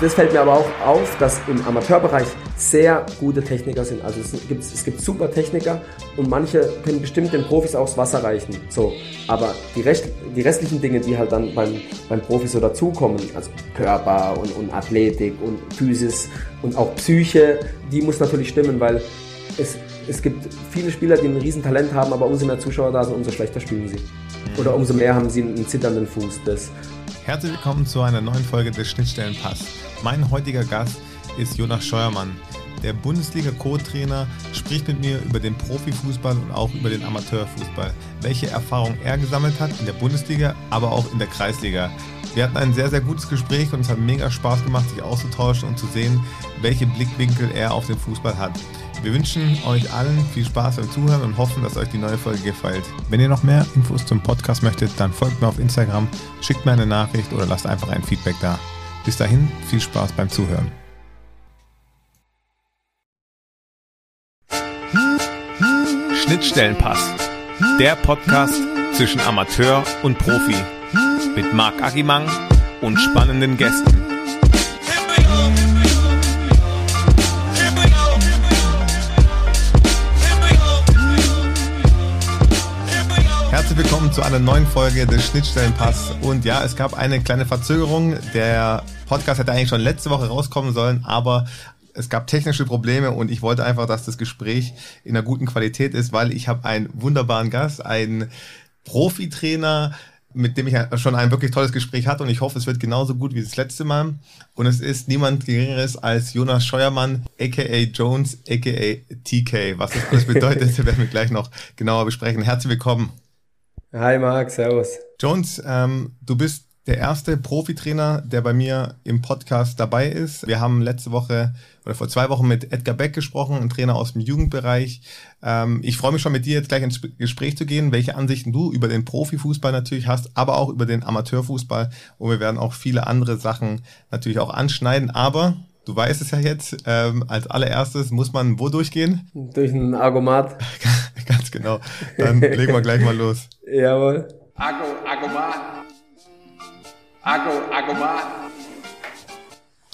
Das fällt mir aber auch auf, dass im Amateurbereich sehr gute Techniker sind. Also es gibt, es gibt super Techniker und manche können bestimmt den Profis das Wasser reichen. So, aber die, Rest, die restlichen Dinge, die halt dann beim, beim Profi so dazukommen, also Körper und, und Athletik und Physis und auch Psyche, die muss natürlich stimmen, weil es, es gibt viele Spieler, die ein Riesentalent haben, aber umso mehr Zuschauer da sind, umso schlechter spielen sie. Oder umso mehr haben sie einen zitternden Fuß. Das, Herzlich willkommen zu einer neuen Folge des Schnittstellenpass. Mein heutiger Gast ist Jonas Scheuermann. Der Bundesliga-Co-Trainer spricht mit mir über den Profifußball und auch über den Amateurfußball. Welche Erfahrungen er gesammelt hat in der Bundesliga, aber auch in der Kreisliga. Wir hatten ein sehr, sehr gutes Gespräch und es hat mega Spaß gemacht, sich auszutauschen und zu sehen, welche Blickwinkel er auf den Fußball hat. Wir wünschen euch allen viel Spaß beim Zuhören und hoffen, dass euch die neue Folge gefällt. Wenn ihr noch mehr Infos zum Podcast möchtet, dann folgt mir auf Instagram, schickt mir eine Nachricht oder lasst einfach ein Feedback da. Bis dahin, viel Spaß beim Zuhören. Schnittstellenpass. Der Podcast zwischen Amateur und Profi. Mit Marc Agimang und spannenden Gästen. Willkommen zu einer neuen Folge des Schnittstellenpass. Und ja, es gab eine kleine Verzögerung. Der Podcast hätte eigentlich schon letzte Woche rauskommen sollen, aber es gab technische Probleme und ich wollte einfach, dass das Gespräch in einer guten Qualität ist, weil ich habe einen wunderbaren Gast, einen Profitrainer, mit dem ich schon ein wirklich tolles Gespräch hatte und ich hoffe, es wird genauso gut wie das letzte Mal. Und es ist niemand Geringeres als Jonas Scheuermann, aka Jones, aka TK. Was das alles bedeutet, werden wir gleich noch genauer besprechen. Herzlich willkommen. Hi Marc, servus. Jones, ähm, du bist der erste Profitrainer, der bei mir im Podcast dabei ist. Wir haben letzte Woche oder vor zwei Wochen mit Edgar Beck gesprochen, ein Trainer aus dem Jugendbereich. Ähm, ich freue mich schon mit dir jetzt gleich ins Gespräch zu gehen, welche Ansichten du über den Profifußball natürlich hast, aber auch über den Amateurfußball. Und wir werden auch viele andere Sachen natürlich auch anschneiden. Aber du weißt es ja jetzt, ähm, als allererstes muss man wo durchgehen? Durch ein Argomat. Ganz genau. Dann legen wir gleich mal los. Jawohl. Argo, Argomat. Argo, Argomat.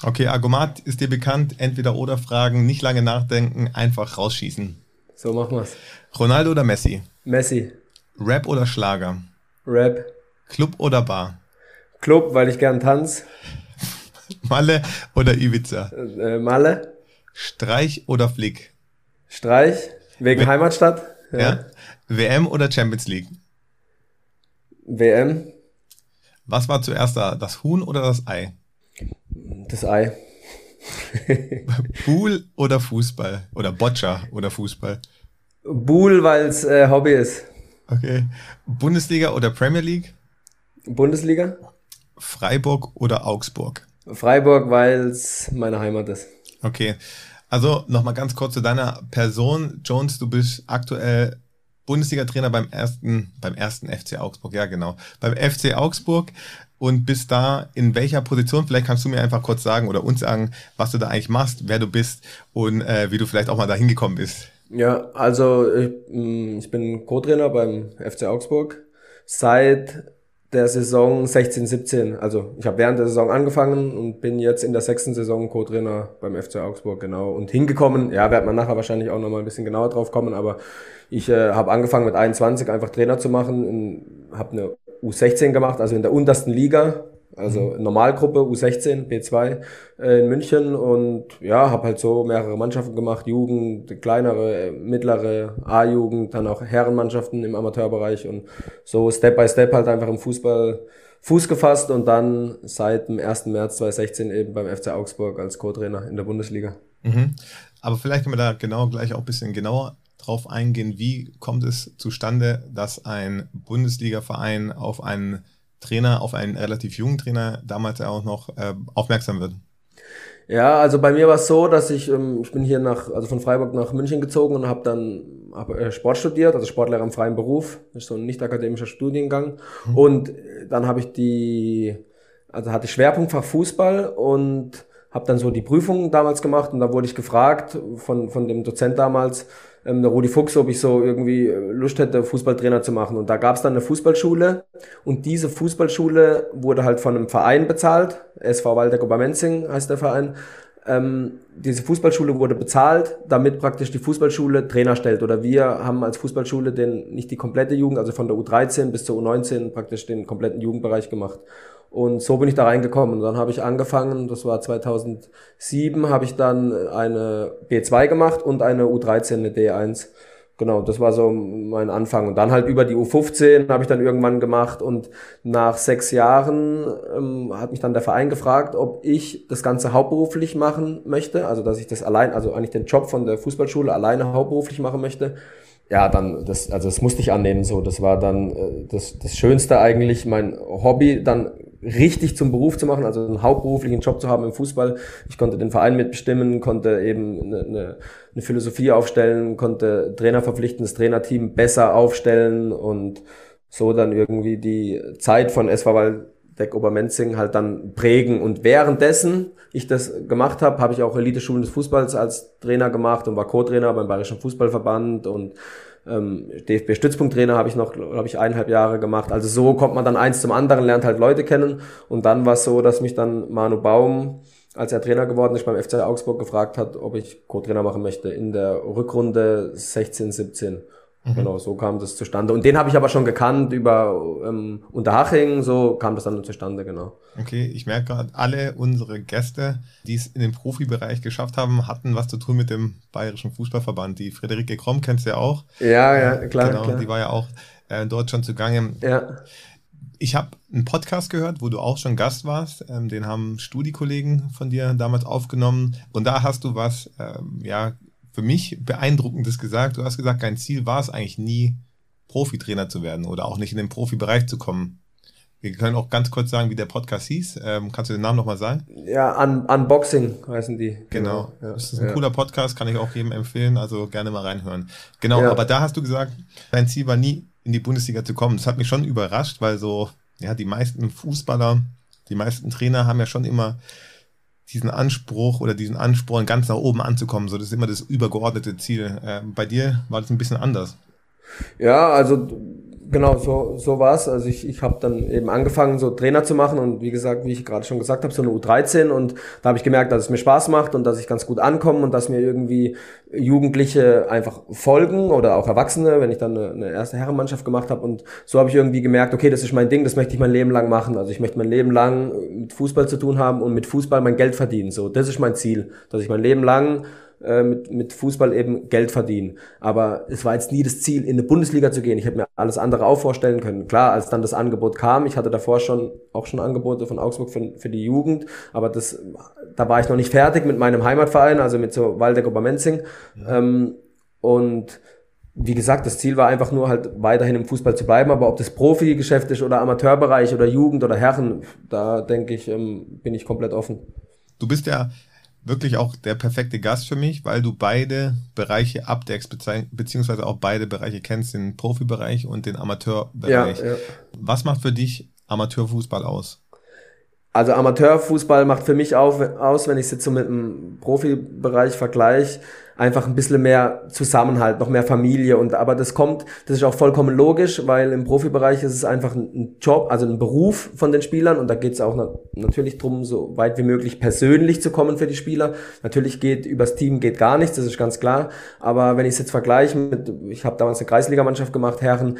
Okay, Argomat ist dir bekannt. Entweder oder Fragen, nicht lange nachdenken, einfach rausschießen. So machen wir's. Ronaldo oder Messi? Messi. Rap oder Schlager? Rap. Club oder Bar? Club, weil ich gern tanz. Malle oder Ibiza? Äh, Malle. Streich oder Flick? Streich. Wegen We- Heimatstadt. Ja. WM oder Champions League? WM. Was war zuerst da, das Huhn oder das Ei? Das Ei. Pool oder Fußball? Oder Boccia oder Fußball? Buhl, weil's äh, Hobby ist. Okay. Bundesliga oder Premier League? Bundesliga. Freiburg oder Augsburg? Freiburg, weil's meine Heimat ist. Okay. Also nochmal ganz kurz zu deiner Person. Jones, du bist aktuell Bundesliga-Trainer beim ersten, beim ersten FC Augsburg, ja genau. Beim FC Augsburg und bist da in welcher Position? Vielleicht kannst du mir einfach kurz sagen oder uns sagen, was du da eigentlich machst, wer du bist und äh, wie du vielleicht auch mal da hingekommen bist. Ja, also ich, mh, ich bin Co-Trainer beim FC Augsburg seit der Saison 16, 17. Also ich habe während der Saison angefangen und bin jetzt in der sechsten Saison Co-Trainer beim FC Augsburg, genau. Und hingekommen, ja, wird man nachher wahrscheinlich auch nochmal ein bisschen genauer drauf kommen, aber ich äh, habe angefangen mit 21 einfach Trainer zu machen, habe eine U16 gemacht, also in der untersten Liga, also Normalgruppe U16, B2 äh, in München und ja, habe halt so mehrere Mannschaften gemacht, Jugend, kleinere, äh, mittlere, A-Jugend, dann auch Herrenmannschaften im Amateurbereich und so Step by Step halt einfach im Fußball Fuß gefasst und dann seit dem 1. März 2016 eben beim FC Augsburg als Co-Trainer in der Bundesliga. Mhm. Aber vielleicht können wir da genau gleich auch ein bisschen genauer drauf eingehen. Wie kommt es zustande, dass ein Bundesliga-Verein auf einen Trainer, auf einen relativ jungen Trainer, damals auch noch, äh, aufmerksam wird? Ja, also bei mir war es so, dass ich, ähm, ich bin hier nach, also von Freiburg nach München gezogen und habe dann hab, äh, Sport studiert, also Sportlehrer im freien Beruf, das ist so ein nicht akademischer Studiengang. Und äh, dann habe ich die, also hatte ich Schwerpunktfach Fußball und habe dann so die Prüfungen damals gemacht und da wurde ich gefragt von, von dem Dozent damals, ähm, der Rudi Fuchs, ob ich so irgendwie äh, Lust hätte, Fußballtrainer zu machen. Und da gab es dann eine Fußballschule und diese Fußballschule wurde halt von einem Verein bezahlt, SV Waldeck Obermenzing heißt der Verein. Ähm, diese Fußballschule wurde bezahlt, damit praktisch die Fußballschule Trainer stellt. Oder wir haben als Fußballschule den, nicht die komplette Jugend, also von der U13 bis zur U19 praktisch den kompletten Jugendbereich gemacht. Und so bin ich da reingekommen. Und dann habe ich angefangen, das war 2007, habe ich dann eine B2 gemacht und eine U13, eine D1. Genau, das war so mein Anfang. Und dann halt über die U15 habe ich dann irgendwann gemacht. Und nach sechs Jahren ähm, hat mich dann der Verein gefragt, ob ich das Ganze hauptberuflich machen möchte. Also dass ich das allein, also eigentlich den Job von der Fußballschule alleine hauptberuflich machen möchte. Ja, dann, das, also das musste ich annehmen so. Das war dann äh, das, das Schönste eigentlich, mein Hobby dann richtig zum Beruf zu machen, also einen hauptberuflichen Job zu haben im Fußball. Ich konnte den Verein mitbestimmen, konnte eben eine, eine, eine Philosophie aufstellen, konnte Trainer verpflichten, das Trainerteam besser aufstellen und so dann irgendwie die Zeit von SV Waldeck Obermenzing halt dann prägen. Und währenddessen ich das gemacht habe, habe ich auch Elite-Schulen des Fußballs als Trainer gemacht und war Co-Trainer beim Bayerischen Fußballverband und ähm, DFB-Stützpunkttrainer habe ich noch, glaube ich, eineinhalb Jahre gemacht. Also so kommt man dann eins zum anderen, lernt halt Leute kennen. Und dann war es so, dass mich dann Manu Baum, als er Trainer geworden ist beim FC Augsburg, gefragt hat, ob ich Co-Trainer machen möchte in der Rückrunde 16, 17. Mhm. Genau, so kam das zustande. Und den habe ich aber schon gekannt über ähm, Unterhaching, so kam das dann zustande, genau. Okay, ich merke gerade, alle unsere Gäste, die es in den Profibereich geschafft haben, hatten was zu tun mit dem Bayerischen Fußballverband. Die Friederike Kromm kennst du ja auch. Ja, ja, klar. Genau, klar. die war ja auch äh, dort schon zugange. Ja. Ich habe einen Podcast gehört, wo du auch schon Gast warst. Ähm, den haben Studiekollegen von dir damals aufgenommen. Und da hast du was, ähm, ja, für mich beeindruckendes gesagt. Du hast gesagt, dein Ziel war es eigentlich nie, Profitrainer zu werden oder auch nicht in den Profibereich zu kommen. Wir können auch ganz kurz sagen, wie der Podcast hieß. Ähm, kannst du den Namen nochmal sagen? Ja, Un Unboxing heißen die. Genau. Ja, das ist ein ja. cooler Podcast, kann ich auch jedem empfehlen, also gerne mal reinhören. Genau, Ja. aber da hast du gesagt, dein Ziel war nie in die Bundesliga zu kommen. Das hat mich schon überrascht, weil so, ja, die meisten Fußballer, die meisten Trainer haben ja schon immer diesen Anspruch oder diesen Ansporn, ganz nach oben anzukommen. So, das ist immer das übergeordnete Ziel. Äh, bei dir war das ein bisschen anders. Ja, also genau, so, so war's. Also ich, ich habe dann eben angefangen, so Trainer zu machen und wie gesagt, wie ich gerade schon gesagt habe, so eine U13 und da habe ich gemerkt, dass es mir Spaß macht und dass ich ganz gut ankomme und dass mir irgendwie Jugendliche einfach folgen oder auch Erwachsene, wenn ich dann eine, eine erste Herrenmannschaft gemacht habe und so habe ich irgendwie gemerkt, okay, das ist mein Ding, das möchte ich mein Leben lang machen. Also ich möchte mein Leben lang mit Fußball zu tun haben und mit Fußball mein Geld verdienen. So, das ist mein Ziel, dass ich mein Leben lang äh, mit, mit Fußball eben Geld verdienen. Aber es war jetzt nie das Ziel, in eine Bundesliga zu gehen. Ich hätte mir alles andere auch vorstellen können. Klar, als dann das Angebot kam, ich hatte davor schon auch schon Angebote von Augsburg für, für die Jugend, aber das, da war ich noch nicht fertig mit meinem Heimatverein, also mit so Waldeck Obermenzing. Ähm, und wie gesagt, das Ziel war einfach nur halt weiterhin im Fußball zu bleiben, aber ob das Profigeschäft ist oder Amateurbereich oder Jugend oder Herren, da denke ich, ähm, bin ich komplett offen. Du bist ja wirklich auch der perfekte Gast für mich, weil du beide Bereiche abdeckst, beziehungsweise auch beide Bereiche kennst, den Profibereich und den Amateurbereich. Ja, ja. Was macht für dich Amateurfußball aus? Also Amateurfußball macht für mich auf, aus, wenn ich es jetzt so mit dem Profibereich vergleiche, einfach ein bisschen mehr Zusammenhalt, noch mehr Familie und aber das kommt, das ist auch vollkommen logisch, weil im Profibereich ist es einfach ein, Job, also ein Beruf von den Spielern und da geht es auch na, natürlich drum, so weit wie möglich persönlich zu kommen für die Spieler. Natürlich geht übers Team geht gar nichts, das ist ganz klar, aber wenn ich es jetzt vergleiche mit, ich habe damals eine Kreisligamannschaft gemacht, Herren,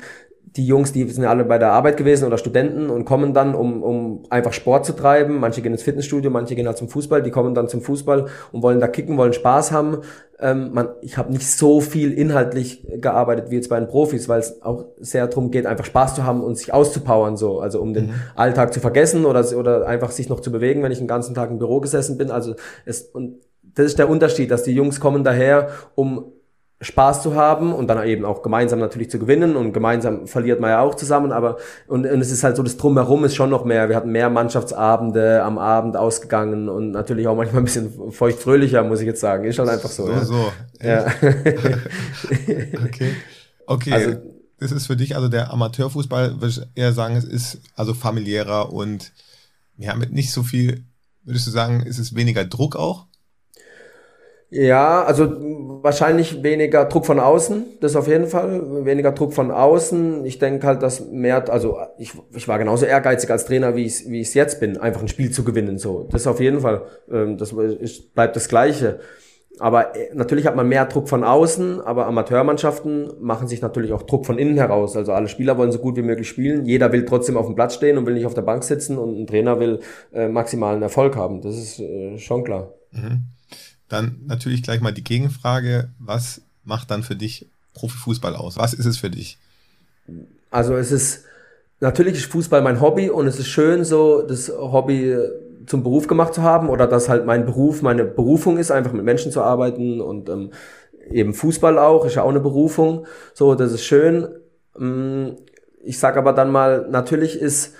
die Jungs, die sind alle bei der Arbeit gewesen oder Studenten und kommen dann, um, um einfach Sport zu treiben. Manche gehen ins Fitnessstudio, manche gehen halt zum Fußball. Die kommen dann zum Fußball und wollen da kicken, wollen Spaß haben. Ähm, man, ich habe nicht so viel inhaltlich gearbeitet wie jetzt bei den Profis, weil es auch sehr darum geht, einfach Spaß zu haben und sich auszupowern, so. Also um den Alltag zu vergessen oder, oder einfach sich noch zu bewegen, wenn ich den ganzen Tag im Büro gesessen bin. Also es, und das ist der Unterschied, dass die Jungs kommen daher, um Spaß zu haben und dann eben auch gemeinsam natürlich zu gewinnen und gemeinsam verliert man ja auch zusammen, aber und, und es ist halt so, das Drumherum ist schon noch mehr. Wir hatten mehr Mannschaftsabende am Abend ausgegangen und natürlich auch manchmal ein bisschen feuchtfröhlicher, muss ich jetzt sagen. Ist halt einfach so. So, ja. so. Ja. Okay. Okay. Also- das ist für dich also der Amateurfußball, würde ich eher sagen, es ist also familiärer und ja, mit nicht so viel, würdest du sagen, ist es weniger Druck auch? Ja, also wahrscheinlich weniger Druck von außen, das auf jeden Fall, weniger Druck von außen. Ich denke halt, dass mehr, also ich, ich war genauso ehrgeizig als Trainer, wie ich wie ich jetzt bin, einfach ein Spiel zu gewinnen. So, das auf jeden Fall, ähm, das ist, bleibt das Gleiche. Aber äh, natürlich hat man mehr Druck von außen, aber Amateurmannschaften machen sich natürlich auch Druck von innen heraus. Also alle Spieler wollen so gut wie möglich spielen. Jeder will trotzdem auf dem Platz stehen und will nicht auf der Bank sitzen und ein Trainer will äh, maximalen Erfolg haben. Das ist äh, schon klar. Mhm. Dann natürlich gleich mal die Gegenfrage, was macht dann für dich Profifußball aus? Was ist es für dich? Also es ist, natürlich ist Fußball mein Hobby und es ist schön so, das Hobby zum Beruf gemacht zu haben oder dass halt mein Beruf meine Berufung ist, einfach mit Menschen zu arbeiten und ähm, eben Fußball auch, ist ja auch eine Berufung. So, das ist schön. Mm, ich sag aber dann mal, natürlich ist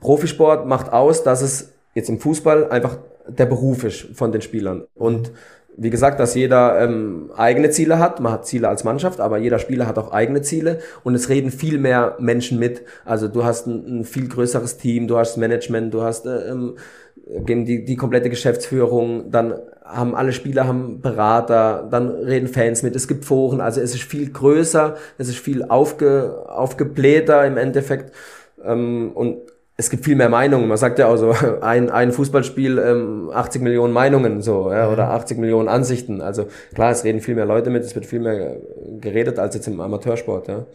Profisport macht aus, dass es jetzt im Fußball einfach der Beruf ist von den Spielern. Und wie gesagt, dass jeder ähm, eigene Ziele hat. Man hat Ziele als Mannschaft, aber jeder Spieler hat auch eigene Ziele und es reden viel mehr Menschen mit. Also du hast ein, ein viel größeres Team, du hast Management, du hast äh, ähm, die, die komplette Geschäftsführung, dann haben alle Spieler haben Berater, dann reden Fans mit, es gibt Foren, also es ist viel größer, es ist viel aufge, aufgeblähter im Endeffekt. Ähm, und es gibt viel mehr Meinungen. Man sagt ja auch so, ein, ein Fußballspiel, ähm, 80 Millionen Meinungen so, ja, oder 80 Millionen Ansichten. Also klar, es reden viel mehr Leute mit, es wird viel mehr geredet als jetzt im Amateursport. Ja.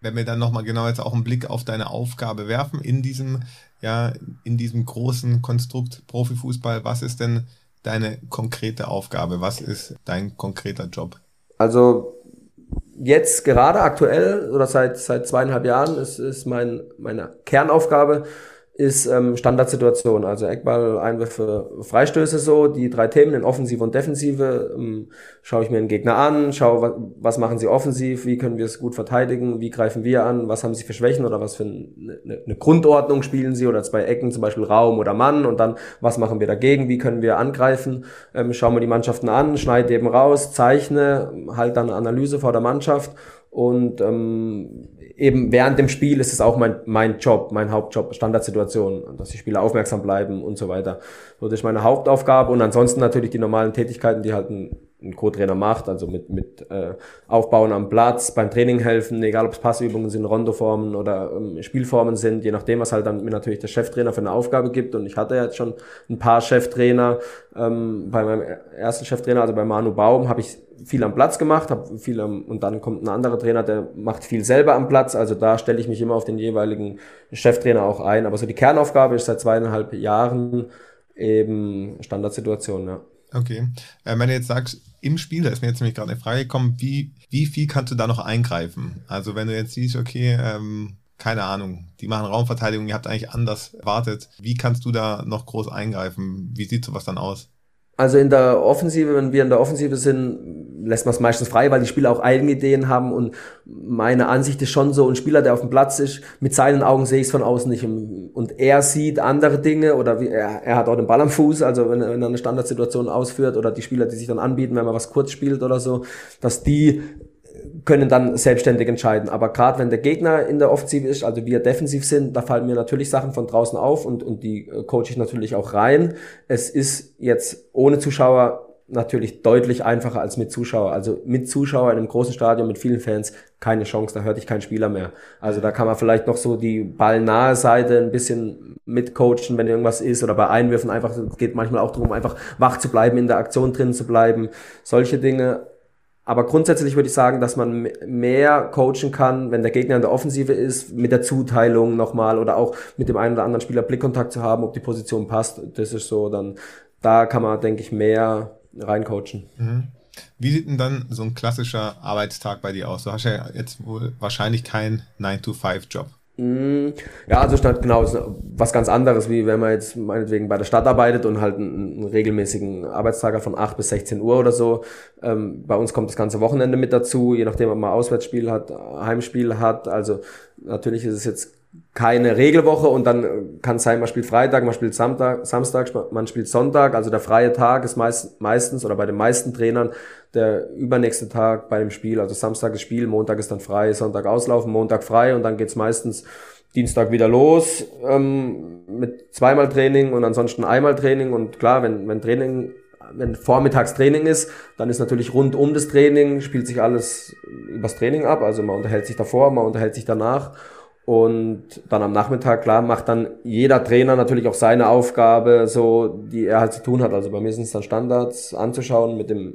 Wenn wir dann nochmal genau jetzt auch einen Blick auf deine Aufgabe werfen in diesem, ja, in diesem großen Konstrukt Profifußball, was ist denn deine konkrete Aufgabe? Was ist dein konkreter Job? Also jetzt gerade aktuell oder seit, seit zweieinhalb Jahren ist, ist mein, meine Kernaufgabe, ist ähm, Standardsituation, also Eckball, Einwürfe, Freistöße so, die drei Themen in Offensive und Defensive, ähm, schaue ich mir den Gegner an, schaue, was, machen sie offensiv, wie können wir es gut verteidigen, wie greifen wir an, was haben sie für Schwächen oder was für eine, eine Grundordnung spielen sie oder zwei Ecken, zum Beispiel Raum oder Mann und dann, was machen wir dagegen, wie können wir angreifen, ähm, schauen wir die Mannschaften an, schneide eben raus, zeichne, halt dann Analyse vor der Mannschaft und ähm, eben während dem Spiel ist es auch mein, mein Job, mein Hauptjob, Standardsituation, dass die Spieler aufmerksam bleiben und so weiter. So, das ist meine Hauptaufgabe und ansonsten natürlich die normalen Tätigkeiten, die halt ein, ein Co-Trainer macht, also mit, mit äh, Aufbauen am Platz, beim Training helfen, egal ob es Passübungen sind, Rondoformen oder ähm, Spielformen sind, je nachdem, was halt dann mir natürlich der Cheftrainer für eine Aufgabe gibt. Und ich hatte jetzt schon ein paar Cheftrainer. Ähm, bei meinem ersten Cheftrainer, also bei Manu Baum, habe ich viel am Platz gemacht, habe viel am, und dann kommt ein anderer Trainer, der macht viel selber am Platz. Also da stelle ich mich immer auf den jeweiligen Cheftrainer auch ein. Aber so die Kernaufgabe ist seit zweieinhalb Jahren eben Standardsituation, ja. Okay. Äh, wenn du jetzt sagst, im Spiel, da ist mir jetzt nämlich gerade eine Frage gekommen, wie, wie viel kannst du da noch eingreifen? Also wenn du jetzt siehst, okay, ähm, keine Ahnung, die machen Raumverteidigung, ihr habt eigentlich anders erwartet, wie kannst du da noch groß eingreifen? Wie sieht sowas dann aus? Also in der Offensive, wenn wir in der Offensive sind, lässt man es meistens frei, weil die Spieler auch eigene Ideen haben und meine Ansicht ist schon so, ein Spieler, der auf dem Platz ist, mit seinen Augen sehe ich es von außen nicht. Und er sieht andere Dinge oder wie, er, er hat auch den Ball am Fuß, also wenn, wenn er eine Standardsituation ausführt oder die Spieler, die sich dann anbieten, wenn man was kurz spielt oder so, dass die können dann selbstständig entscheiden. Aber gerade wenn der Gegner in der Offensive ist, also wir defensiv sind, da fallen mir natürlich Sachen von draußen auf und, und die äh, coache ich natürlich auch rein. Es ist jetzt ohne Zuschauer natürlich deutlich einfacher als mit Zuschauer. Also mit Zuschauer in einem großen Stadion mit vielen Fans keine Chance, da hört ich keinen Spieler mehr. Also da kann man vielleicht noch so die ballnahe Seite ein bisschen mitcoachen, wenn irgendwas ist oder bei Einwürfen einfach, es geht manchmal auch darum, einfach wach zu bleiben, in der Aktion drin zu bleiben. Solche Dinge aber grundsätzlich würde ich sagen, dass man mehr coachen kann, wenn der Gegner in der Offensive ist, mit der Zuteilung nochmal oder auch mit dem einen oder anderen Spieler Blickkontakt zu haben, ob die Position passt. Das ist so, dann da kann man, denke ich, mehr reincoachen. Mhm. Wie sieht denn dann so ein klassischer Arbeitstag bei dir aus? Du hast ja jetzt wohl wahrscheinlich keinen 9-to-5-Job. Mm, ja, also statt genau was ganz anderes, wie wenn man jetzt meinetwegen bei der Stadt arbeitet und halt einen, einen regelmäßigen Arbeitstag von 8 bis 16 Uhr oder so. Ähm, bei uns kommt das ganze Wochenende mit dazu, je nachdem, ob man Auswärtsspiel hat, Heimspiel hat. Also natürlich ist es jetzt keine Regelwoche und dann kann es sein, man spielt Freitag, man spielt Samstag, Samstag, man spielt Sonntag. Also der freie Tag ist meist, meistens oder bei den meisten Trainern der übernächste Tag bei dem Spiel. Also Samstag ist Spiel, Montag ist dann frei, Sonntag auslaufen, Montag frei und dann geht's meistens Dienstag wieder los ähm, mit zweimal Training und ansonsten einmal Training. Und klar, wenn, wenn Training wenn vormittags Training ist, dann ist natürlich rund um das Training, spielt sich alles übers Training ab. Also man unterhält sich davor, man unterhält sich danach. Und dann am Nachmittag, klar, macht dann jeder Trainer natürlich auch seine Aufgabe, so, die er halt zu tun hat. Also bei mir sind es dann Standards anzuschauen, mit dem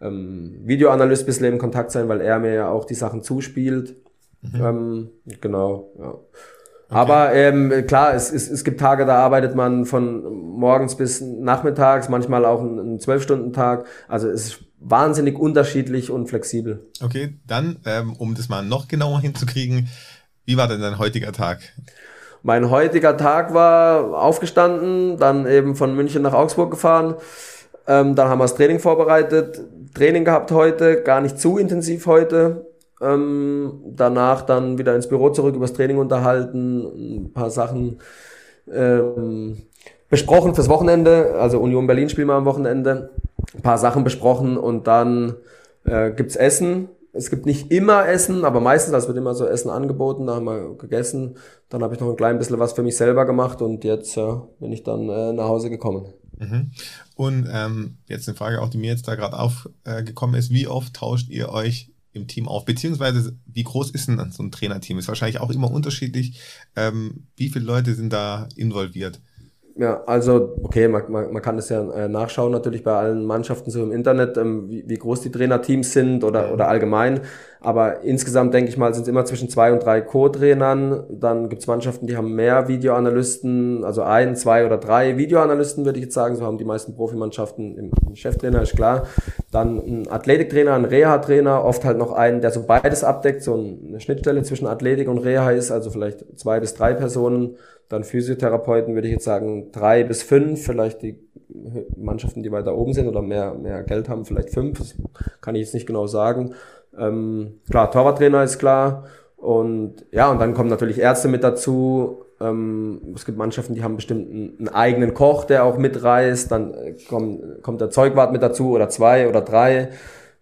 ähm, Videoanalyst bisschen in Kontakt sein, weil er mir ja auch die Sachen zuspielt. Mhm. Ähm, genau, ja. Okay. Aber ähm, klar, es, es, es gibt Tage, da arbeitet man von morgens bis nachmittags, manchmal auch einen Zwölf-Stunden-Tag. Also es ist wahnsinnig unterschiedlich und flexibel. Okay, dann, ähm, um das mal noch genauer hinzukriegen, wie war denn dein heutiger Tag? Mein heutiger Tag war aufgestanden, dann eben von München nach Augsburg gefahren. Ähm, dann haben wir das Training vorbereitet. Training gehabt heute, gar nicht zu intensiv heute. Ähm, danach dann wieder ins Büro zurück, übers Training unterhalten, ein paar Sachen ähm, besprochen fürs Wochenende. Also Union Berlin spielen wir am Wochenende. Ein paar Sachen besprochen und dann äh, gibt's Essen es gibt nicht immer Essen, aber meistens, also wird immer so Essen angeboten, da haben wir gegessen. Dann habe ich noch ein klein bisschen was für mich selber gemacht und jetzt äh, bin ich dann äh, nach Hause gekommen. Mhm. Und ähm, jetzt eine Frage auch, die mir jetzt da gerade aufgekommen äh, ist, wie oft tauscht ihr euch im Team auf? Beziehungsweise wie groß ist denn so ein Trainerteam? Ist wahrscheinlich auch immer unterschiedlich. Ähm, wie viele Leute sind da involviert? Ja, also okay, man, man, man kann das ja äh, nachschauen natürlich bei allen Mannschaften so im Internet, ähm, wie, wie groß die Trainerteams sind oder, oder allgemein. Aber insgesamt denke ich mal, sind es immer zwischen zwei und drei Co-Trainern. Dann gibt es Mannschaften, die haben mehr Videoanalysten, also ein, zwei oder drei Videoanalysten, würde ich jetzt sagen. So haben die meisten Profimannschaften im Cheftrainer, ist klar. Dann ein Athletiktrainer, ein Reha-Trainer, oft halt noch einen, der so beides abdeckt, so eine Schnittstelle zwischen Athletik und Reha ist, also vielleicht zwei bis drei Personen. Dann Physiotherapeuten würde ich jetzt sagen drei bis fünf, vielleicht die Mannschaften, die weiter oben sind oder mehr, mehr Geld haben, vielleicht fünf, das kann ich jetzt nicht genau sagen. Ähm, klar, Torwarttrainer ist klar. Und ja, und dann kommen natürlich Ärzte mit dazu. Ähm, es gibt Mannschaften, die haben bestimmt einen, einen eigenen Koch, der auch mitreist. Dann äh, kommt, kommt der Zeugwart mit dazu oder zwei oder drei.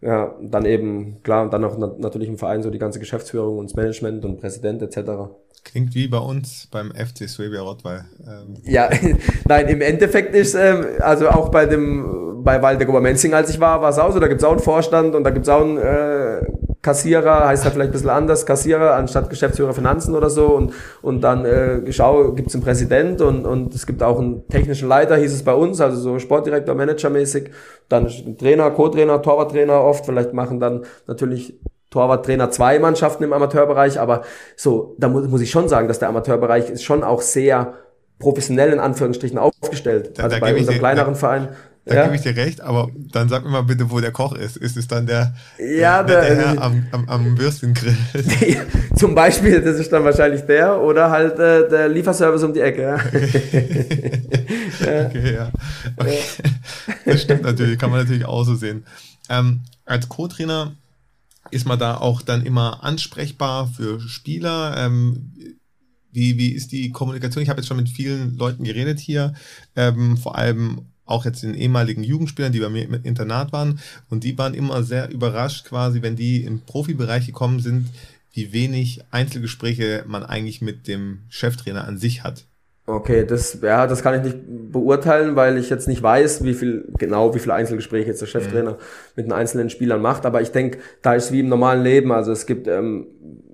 Ja, dann eben, klar, und dann auch natürlich im Verein so die ganze Geschäftsführung und das Management und Präsident etc. Klingt wie bei uns beim FC Swabia Rottweil. Ähm. Ja, nein, im Endeffekt ist, ähm, also auch bei dem, bei Waldeck Obermenzing, als ich war, war es auch so, da gibt's auch einen Vorstand und da gibt's auch einen äh, Kassierer, heißt halt vielleicht ein bisschen anders, Kassierer anstatt Geschäftsführer Finanzen oder so und, und dann äh, schau, gibt's einen Präsident und, und es gibt auch einen technischen Leiter, hieß es bei uns, also so Sportdirektor, Managermäßig, dann Trainer, Co-Trainer, Torwarttrainer oft, vielleicht machen dann natürlich Torwarttrainer zwei Mannschaften im Amateurbereich, aber so, da muss, muss ich schon sagen, dass der Amateurbereich ist schon auch sehr professionell in Anführungsstrichen aufgestellt. Da, also da bei unserem kleineren Verein. Da ja? gebe ich dir recht, aber dann sag mir mal bitte, wo der Koch ist. Ist es dann der, ja, der, der, der Herr am, am, am Würstchengrill? Zum Beispiel, das ist dann wahrscheinlich der oder halt äh, der Lieferservice um die Ecke. Ja. okay, ja. Okay. Das stimmt natürlich, kann man natürlich auch so sehen. Ähm, als Co-Trainer ist man da auch dann immer ansprechbar für Spieler? Ähm, wie, wie ist die Kommunikation? Ich habe jetzt schon mit vielen Leuten geredet hier, ähm, vor allem auch jetzt den ehemaligen Jugendspielern, die bei mir im Internat waren. Und die waren immer sehr überrascht, quasi, wenn die im Profibereich gekommen sind, wie wenig Einzelgespräche man eigentlich mit dem Cheftrainer an sich hat. Okay, das, ja, das kann ich nicht beurteilen, weil ich jetzt nicht weiß, wie viel, genau wie viele Einzelgespräche jetzt der Cheftrainer mhm. mit den einzelnen Spielern macht. Aber ich denke, da ist wie im normalen Leben. Also es gibt, ähm,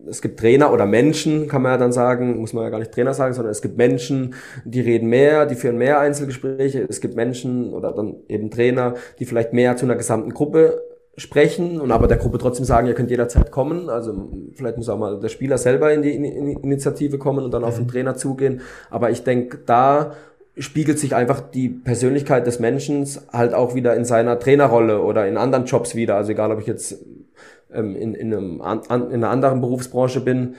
es gibt Trainer oder Menschen, kann man ja dann sagen, muss man ja gar nicht Trainer sagen, sondern es gibt Menschen, die reden mehr, die führen mehr Einzelgespräche. Es gibt Menschen oder dann eben Trainer, die vielleicht mehr zu einer gesamten Gruppe sprechen und aber der Gruppe trotzdem sagen, ihr könnt jederzeit kommen. Also vielleicht muss auch mal der Spieler selber in die Initiative kommen und dann auf den mhm. Trainer zugehen. Aber ich denke, da spiegelt sich einfach die Persönlichkeit des Menschen halt auch wieder in seiner Trainerrolle oder in anderen Jobs wieder. Also egal, ob ich jetzt ähm, in, in, einem, an, in einer anderen Berufsbranche bin,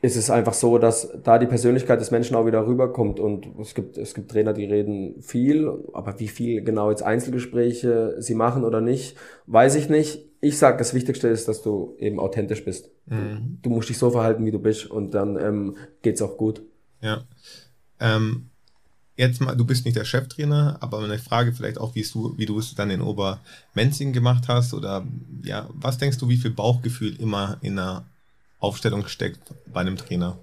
ist es einfach so, dass da die Persönlichkeit des Menschen auch wieder rüberkommt und es gibt, es gibt Trainer, die reden viel, aber wie viel genau jetzt Einzelgespräche sie machen oder nicht, weiß ich nicht. Ich sag, das Wichtigste ist, dass du eben authentisch bist. Mhm. Du musst dich so verhalten, wie du bist und dann ähm, geht's auch gut. Ja. Ähm, jetzt mal, du bist nicht der Cheftrainer, aber eine Frage vielleicht auch, wie du, wie du es dann in Obermenzing gemacht hast oder ja, was denkst du, wie viel Bauchgefühl immer in einer Aufstellung steckt bei einem Trainer?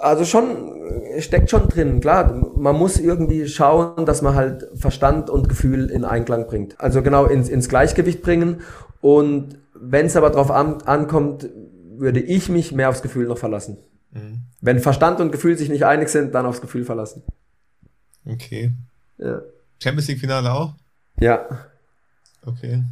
Also schon, steckt schon drin, klar. Man muss irgendwie schauen, dass man halt Verstand und Gefühl in Einklang bringt. Also genau ins, ins Gleichgewicht bringen. Und wenn es aber darauf an, ankommt, würde ich mich mehr aufs Gefühl noch verlassen. Mhm. Wenn Verstand und Gefühl sich nicht einig sind, dann aufs Gefühl verlassen. Okay. Ja. Champions League Finale auch? Ja. Okay.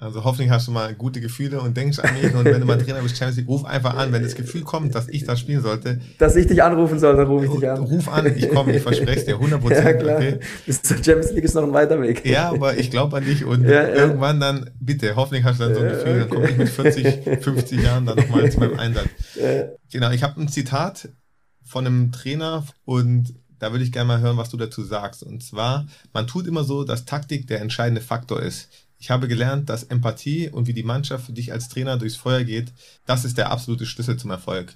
Also hoffentlich hast du mal gute Gefühle und denkst an mich und wenn du mal Trainer bist, Champions League, ruf einfach an, wenn das Gefühl kommt, dass ich das spielen sollte. Dass ich dich anrufen soll, dann rufe ich dich an. Ruf an, ich komme, ich verspreche es dir, 100 Ja, klar. Okay. Bis zur Champions League ist noch ein weiter Weg. Ja, aber ich glaube an dich und ja, irgendwann dann, bitte, hoffentlich hast du dann so ein Gefühl, dann komme ich mit 40, 50 Jahren dann nochmal zu meinem Einsatz. Genau, ich habe ein Zitat von einem Trainer und da würde ich gerne mal hören, was du dazu sagst. Und zwar, man tut immer so, dass Taktik der entscheidende Faktor ist. Ich habe gelernt, dass Empathie und wie die Mannschaft für dich als Trainer durchs Feuer geht, das ist der absolute Schlüssel zum Erfolg.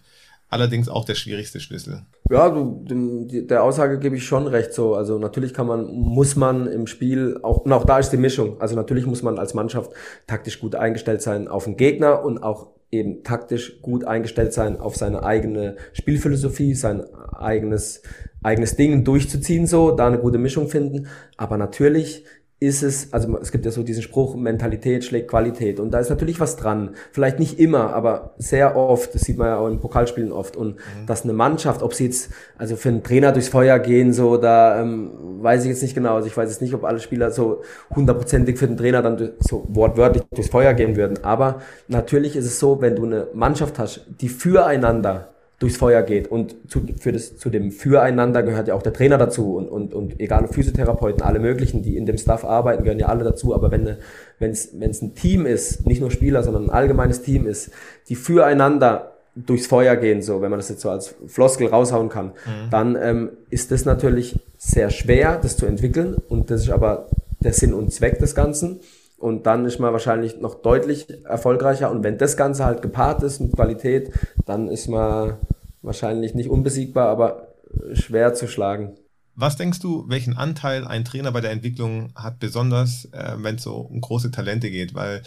Allerdings auch der schwierigste Schlüssel. Ja, du, der Aussage gebe ich schon recht so. Also natürlich kann man, muss man im Spiel auch, und auch da ist die Mischung. Also natürlich muss man als Mannschaft taktisch gut eingestellt sein auf den Gegner und auch eben taktisch gut eingestellt sein auf seine eigene Spielphilosophie, sein eigenes, eigenes Ding durchzuziehen so, da eine gute Mischung finden. Aber natürlich ist es, also es gibt ja so diesen Spruch, Mentalität schlägt Qualität und da ist natürlich was dran. Vielleicht nicht immer, aber sehr oft, das sieht man ja auch in Pokalspielen oft und mhm. dass eine Mannschaft, ob sie jetzt, also für einen Trainer durchs Feuer gehen, so, da ähm, weiß ich jetzt nicht genau, also ich weiß jetzt nicht, ob alle Spieler so hundertprozentig für den Trainer dann so wortwörtlich durchs Feuer gehen würden, aber natürlich ist es so, wenn du eine Mannschaft hast, die füreinander durchs Feuer geht. Und zu, für das, zu dem Füreinander gehört ja auch der Trainer dazu und, und, und egal Physiotherapeuten, alle möglichen, die in dem Staff arbeiten, gehören ja alle dazu. Aber wenn es wenn es ein Team ist, nicht nur Spieler, sondern ein allgemeines Team ist, die füreinander durchs Feuer gehen, so wenn man das jetzt so als Floskel raushauen kann, mhm. dann ähm, ist das natürlich sehr schwer, das zu entwickeln. Und das ist aber der Sinn und Zweck des Ganzen. Und dann ist man wahrscheinlich noch deutlich erfolgreicher. Und wenn das Ganze halt gepaart ist mit Qualität, dann ist man wahrscheinlich nicht unbesiegbar, aber schwer zu schlagen. Was denkst du, welchen Anteil ein Trainer bei der Entwicklung hat, besonders äh, wenn es so um große Talente geht? Weil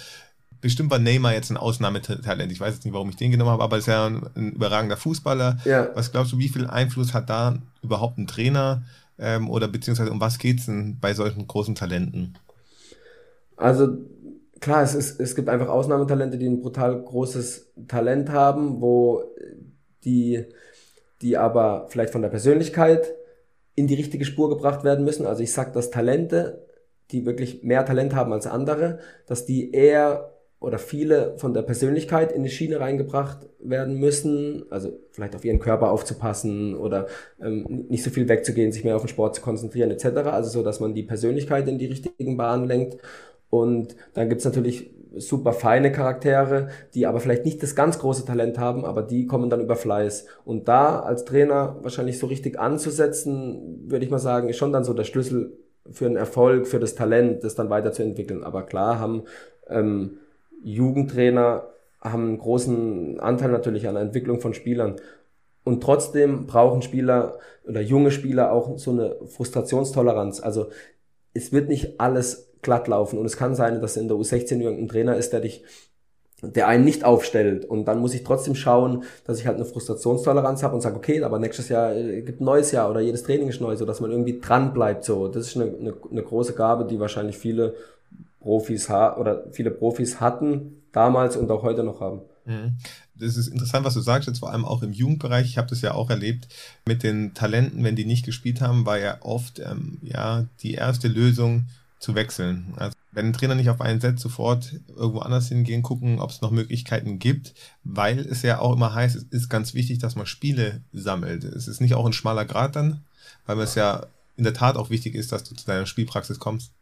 bestimmt war Neymar jetzt ein Ausnahmetalent. Ich weiß jetzt nicht, warum ich den genommen habe, aber er ist ja ein, ein überragender Fußballer. Ja. Was glaubst du, wie viel Einfluss hat da überhaupt ein Trainer? Ähm, oder beziehungsweise um was geht es denn bei solchen großen Talenten? Also klar, es, ist, es gibt einfach Ausnahmetalente, die ein brutal großes Talent haben, wo die, die aber vielleicht von der Persönlichkeit in die richtige Spur gebracht werden müssen. Also ich sag, dass Talente, die wirklich mehr Talent haben als andere, dass die eher oder viele von der Persönlichkeit in die Schiene reingebracht werden müssen, also vielleicht auf ihren Körper aufzupassen oder ähm, nicht so viel wegzugehen, sich mehr auf den Sport zu konzentrieren etc. Also so, dass man die Persönlichkeit in die richtigen Bahnen lenkt. Und dann gibt's natürlich super feine Charaktere, die aber vielleicht nicht das ganz große Talent haben, aber die kommen dann über Fleiß. Und da als Trainer wahrscheinlich so richtig anzusetzen, würde ich mal sagen, ist schon dann so der Schlüssel für einen Erfolg, für das Talent, das dann weiterzuentwickeln. Aber klar haben ähm, Jugendtrainer haben einen großen Anteil natürlich an der Entwicklung von Spielern. Und trotzdem brauchen Spieler oder junge Spieler auch so eine Frustrationstoleranz. Also es wird nicht alles glatt laufen. Und es kann sein, dass in der U16 irgendein Trainer ist, der dich der einen nicht aufstellt. Und dann muss ich trotzdem schauen, dass ich halt eine Frustrationstoleranz habe und sage, okay, aber nächstes Jahr äh, gibt ein neues Jahr oder jedes Training ist neu, so dass man irgendwie dran bleibt. So, das ist eine, eine, eine große Gabe, die wahrscheinlich viele Profis ha oder viele Profis hatten damals und auch heute noch haben. Mhm. Das ist interessant, was du sagst, jetzt vor allem auch im Jugendbereich. Ich habe das ja auch erlebt mit den Talenten, wenn die nicht gespielt haben, war ja oft ähm, ja die erste Lösung zu wechseln. Also wenn ein Trainer nicht auf einen setzt, sofort irgendwo anders hingehen, gucken, ob es noch Möglichkeiten gibt, weil es ja auch immer heißt, es ist ganz wichtig, dass man Spiele sammelt. Es ist nicht auch ein schmaler Grad dann, weil es ja in der Tat auch wichtig ist, dass du zu deiner Spielpraxis kommst.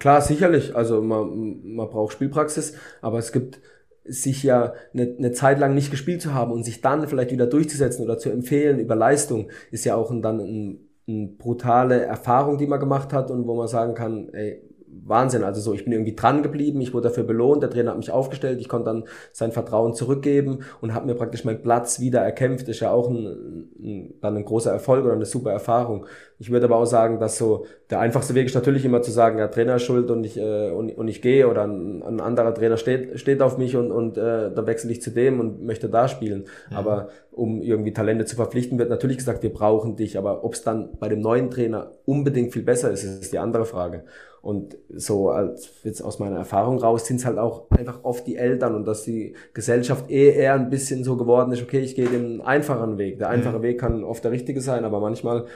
Klar, sicherlich. Also man, man braucht Spielpraxis, aber es gibt sich ja eine, eine Zeit lang nicht gespielt zu haben und sich dann vielleicht wieder durchzusetzen oder zu empfehlen über Leistung, ist ja auch ein, dann ein, eine brutale Erfahrung, die man gemacht hat und wo man sagen kann, ey, Wahnsinn. Also so, ich bin irgendwie dran geblieben, ich wurde dafür belohnt, der Trainer hat mich aufgestellt, ich konnte dann sein Vertrauen zurückgeben und habe mir praktisch meinen Platz wieder erkämpft. Ist ja auch ein, ein, dann ein großer Erfolg oder eine super Erfahrung. Ich würde aber auch sagen, dass so der einfachste Weg ist natürlich immer zu sagen, ja, Trainer ist schuld und ich, äh, und, und ich gehe oder ein, ein anderer Trainer steht, steht auf mich und, und äh, da wechsle ich zu dem und möchte da spielen. Mhm. Aber um irgendwie Talente zu verpflichten, wird natürlich gesagt, wir brauchen dich, aber ob es dann bei dem neuen Trainer unbedingt viel besser ist, ist die andere Frage. Und so als jetzt aus meiner Erfahrung raus sind es halt auch einfach oft die Eltern und dass die Gesellschaft eh eher ein bisschen so geworden ist, okay, ich gehe den einfachen Weg. Der einfache mhm. Weg kann oft der richtige sein, aber manchmal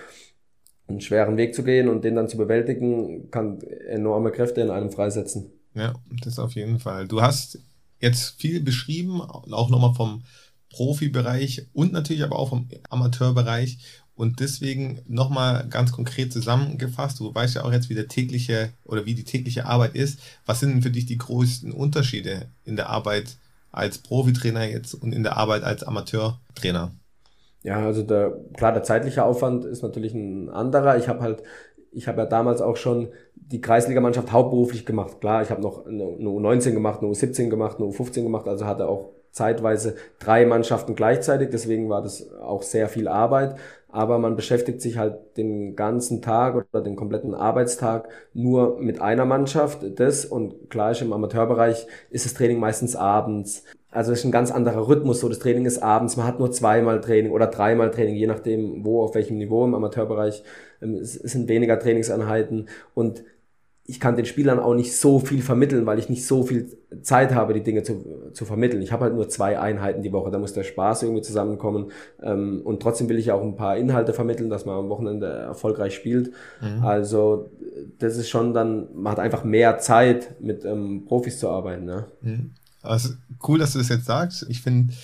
einen schweren Weg zu gehen und den dann zu bewältigen, kann enorme Kräfte in einem freisetzen. Ja, das auf jeden Fall. Du hast jetzt viel beschrieben, auch nochmal vom Profibereich und natürlich aber auch vom Amateurbereich. Und deswegen nochmal ganz konkret zusammengefasst, du weißt ja auch jetzt, wie der tägliche oder wie die tägliche Arbeit ist. Was sind denn für dich die größten Unterschiede in der Arbeit als Profitrainer jetzt und in der Arbeit als Amateurtrainer? Ja, also der, klar, der zeitliche Aufwand ist natürlich ein anderer. Ich habe halt, ich habe ja damals auch schon die Kreisligamannschaft hauptberuflich gemacht. Klar, ich habe noch eine U19 gemacht, eine U17 gemacht, eine U15 gemacht, also hatte auch zeitweise drei Mannschaften gleichzeitig, deswegen war das auch sehr viel Arbeit aber man beschäftigt sich halt den ganzen Tag oder den kompletten Arbeitstag nur mit einer Mannschaft. Das und gleich im Amateurbereich ist das Training meistens abends. Also es ist ein ganz anderer Rhythmus. So das Training ist abends. Man hat nur zweimal Training oder dreimal Training, je nachdem, wo, auf welchem Niveau im Amateurbereich. Ähm, es sind weniger Trainingseinheiten und ich kann den Spielern auch nicht so viel vermitteln, weil ich nicht so viel Zeit habe, die Dinge zu, zu vermitteln. Ich habe halt nur zwei Einheiten die Woche, da muss der Spaß irgendwie zusammenkommen. Ähm, und trotzdem will ich auch ein paar Inhalte vermitteln, dass man am Wochenende erfolgreich spielt. Mhm. Also das ist schon dann, man hat einfach mehr Zeit, mit ähm, Profis zu arbeiten. Ne? Mhm. Also cool, dass du das jetzt sagst. Ich finde,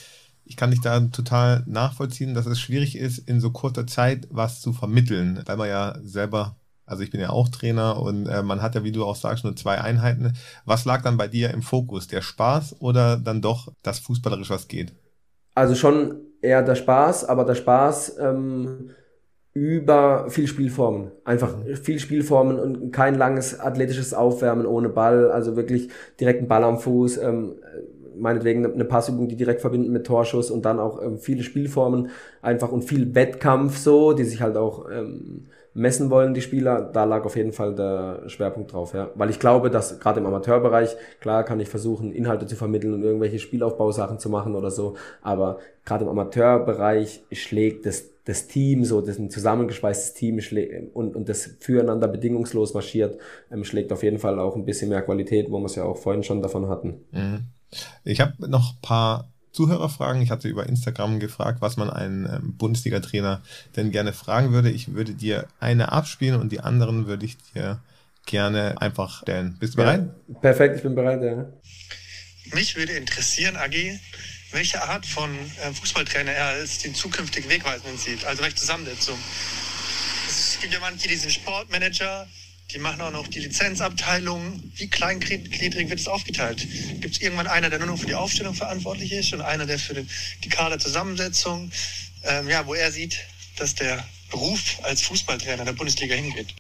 ich kann dich da total nachvollziehen, dass es schwierig ist, in so kurzer Zeit was zu vermitteln, weil man ja selber also ich bin ja auch Trainer und äh, man hat ja, wie du auch sagst, nur zwei Einheiten. Was lag dann bei dir im Fokus? Der Spaß oder dann doch das fußballerisch, was geht? Also schon eher der Spaß, aber der Spaß ähm, über viel Spielformen. Einfach mhm. viel Spielformen und kein langes athletisches Aufwärmen ohne Ball. Also wirklich direkt einen Ball am Fuß. Ähm, meinetwegen eine Passübung, die direkt verbinden mit Torschuss und dann auch ähm, viele Spielformen einfach und viel Wettkampf so, die sich halt auch ähm, messen wollen, die Spieler, da lag auf jeden Fall der Schwerpunkt drauf, ja. Weil ich glaube, dass gerade im Amateurbereich, klar kann ich versuchen, Inhalte zu vermitteln und irgendwelche Spielaufbausachen zu machen oder so, aber gerade im Amateurbereich schlägt das, das Team, so das ein zusammengeschweißtes Team und, und das füreinander bedingungslos marschiert, ähm, schlägt auf jeden Fall auch ein bisschen mehr Qualität, wo wir es ja auch vorhin schon davon hatten. Mhm. Ich habe noch paar Zuhörerfragen. Ich hatte über Instagram gefragt, was man einen ähm, Bundesliga-Trainer denn gerne fragen würde. Ich würde dir eine abspielen und die anderen würde ich dir gerne einfach stellen. Bist du bereit? Ja, perfekt, ich bin bereit, ja. Mich würde interessieren, Agi, welche Art von äh, Fußballtrainer er als den zukünftigen Wegweisenden sieht, also welche Zusammensetzung. Es gibt ja manche, die sind Sportmanager, die machen auch noch die Lizenzabteilung. Wie kleingliedrig wird es aufgeteilt? Gibt es irgendwann einer, der nur noch für die Aufstellung verantwortlich ist und einer, der für die Kaderzusammensetzung, ähm, ja, wo er sieht, dass der Beruf als Fußballtrainer der Bundesliga hingeht?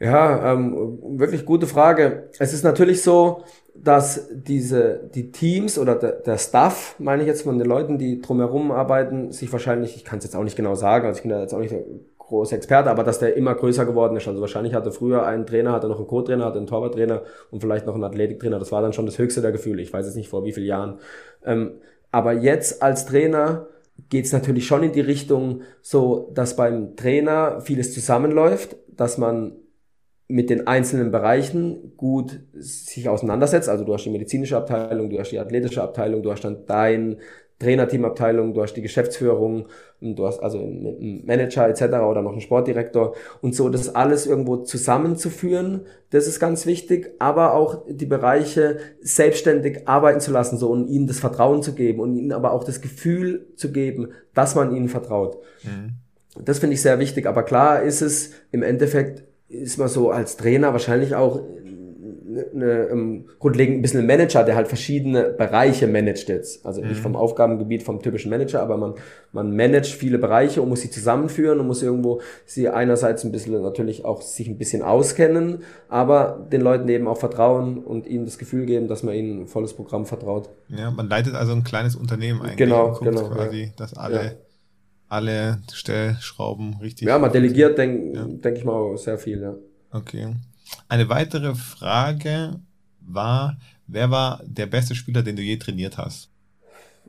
Ja, ähm, wirklich gute Frage. Es ist natürlich so, dass diese, die Teams oder der, der Staff, meine ich jetzt von den Leuten, die drumherum arbeiten, sich wahrscheinlich, ich kann es jetzt auch nicht genau sagen, also ich bin da jetzt auch nicht große Experte, aber dass der immer größer geworden ist. Also wahrscheinlich hatte früher einen Trainer, hatte noch einen Co-Trainer, hatte einen Torwarttrainer und vielleicht noch einen Athletiktrainer. Das war dann schon das höchste der Gefühle. Ich weiß jetzt nicht vor wie vielen Jahren. Ähm, aber jetzt als Trainer geht es natürlich schon in die Richtung, so dass beim Trainer vieles zusammenläuft, dass man mit den einzelnen Bereichen gut sich auseinandersetzt. Also du hast die medizinische Abteilung, du hast die athletische Abteilung, du hast dann dein Trainerteamabteilung, du hast die Geschäftsführung, du hast also einen Manager etc. oder noch einen Sportdirektor und so das alles irgendwo zusammenzuführen, das ist ganz wichtig, aber auch die Bereiche selbstständig arbeiten zu lassen so und ihnen das Vertrauen zu geben und ihnen aber auch das Gefühl zu geben, dass man ihnen vertraut. Mhm. Das finde ich sehr wichtig, aber klar ist es im Endeffekt ist man so als Trainer wahrscheinlich auch eine, um, ähm, grundlegend ein bisschen ein Manager, der halt verschiedene Bereiche managt jetzt. Also mhm. nicht vom Aufgabengebiet vom typischen Manager, aber man, man managt viele Bereiche und muss sie zusammenführen und muss irgendwo sie einerseits ein bisschen natürlich auch sich ein bisschen auskennen, aber den Leuten eben auch vertrauen und ihnen das Gefühl geben, dass man ihnen ein volles Programm vertraut. Ja, man leitet also ein kleines Unternehmen eigentlich. Genau, genau. Quasi, ja. dass alle ja alle Stellschrauben richtig. Ja, man delegiert, denke ja. denk ich mal, sehr viel, ja. Okay. Eine weitere Frage war, wer war der beste Spieler, den du je trainiert hast?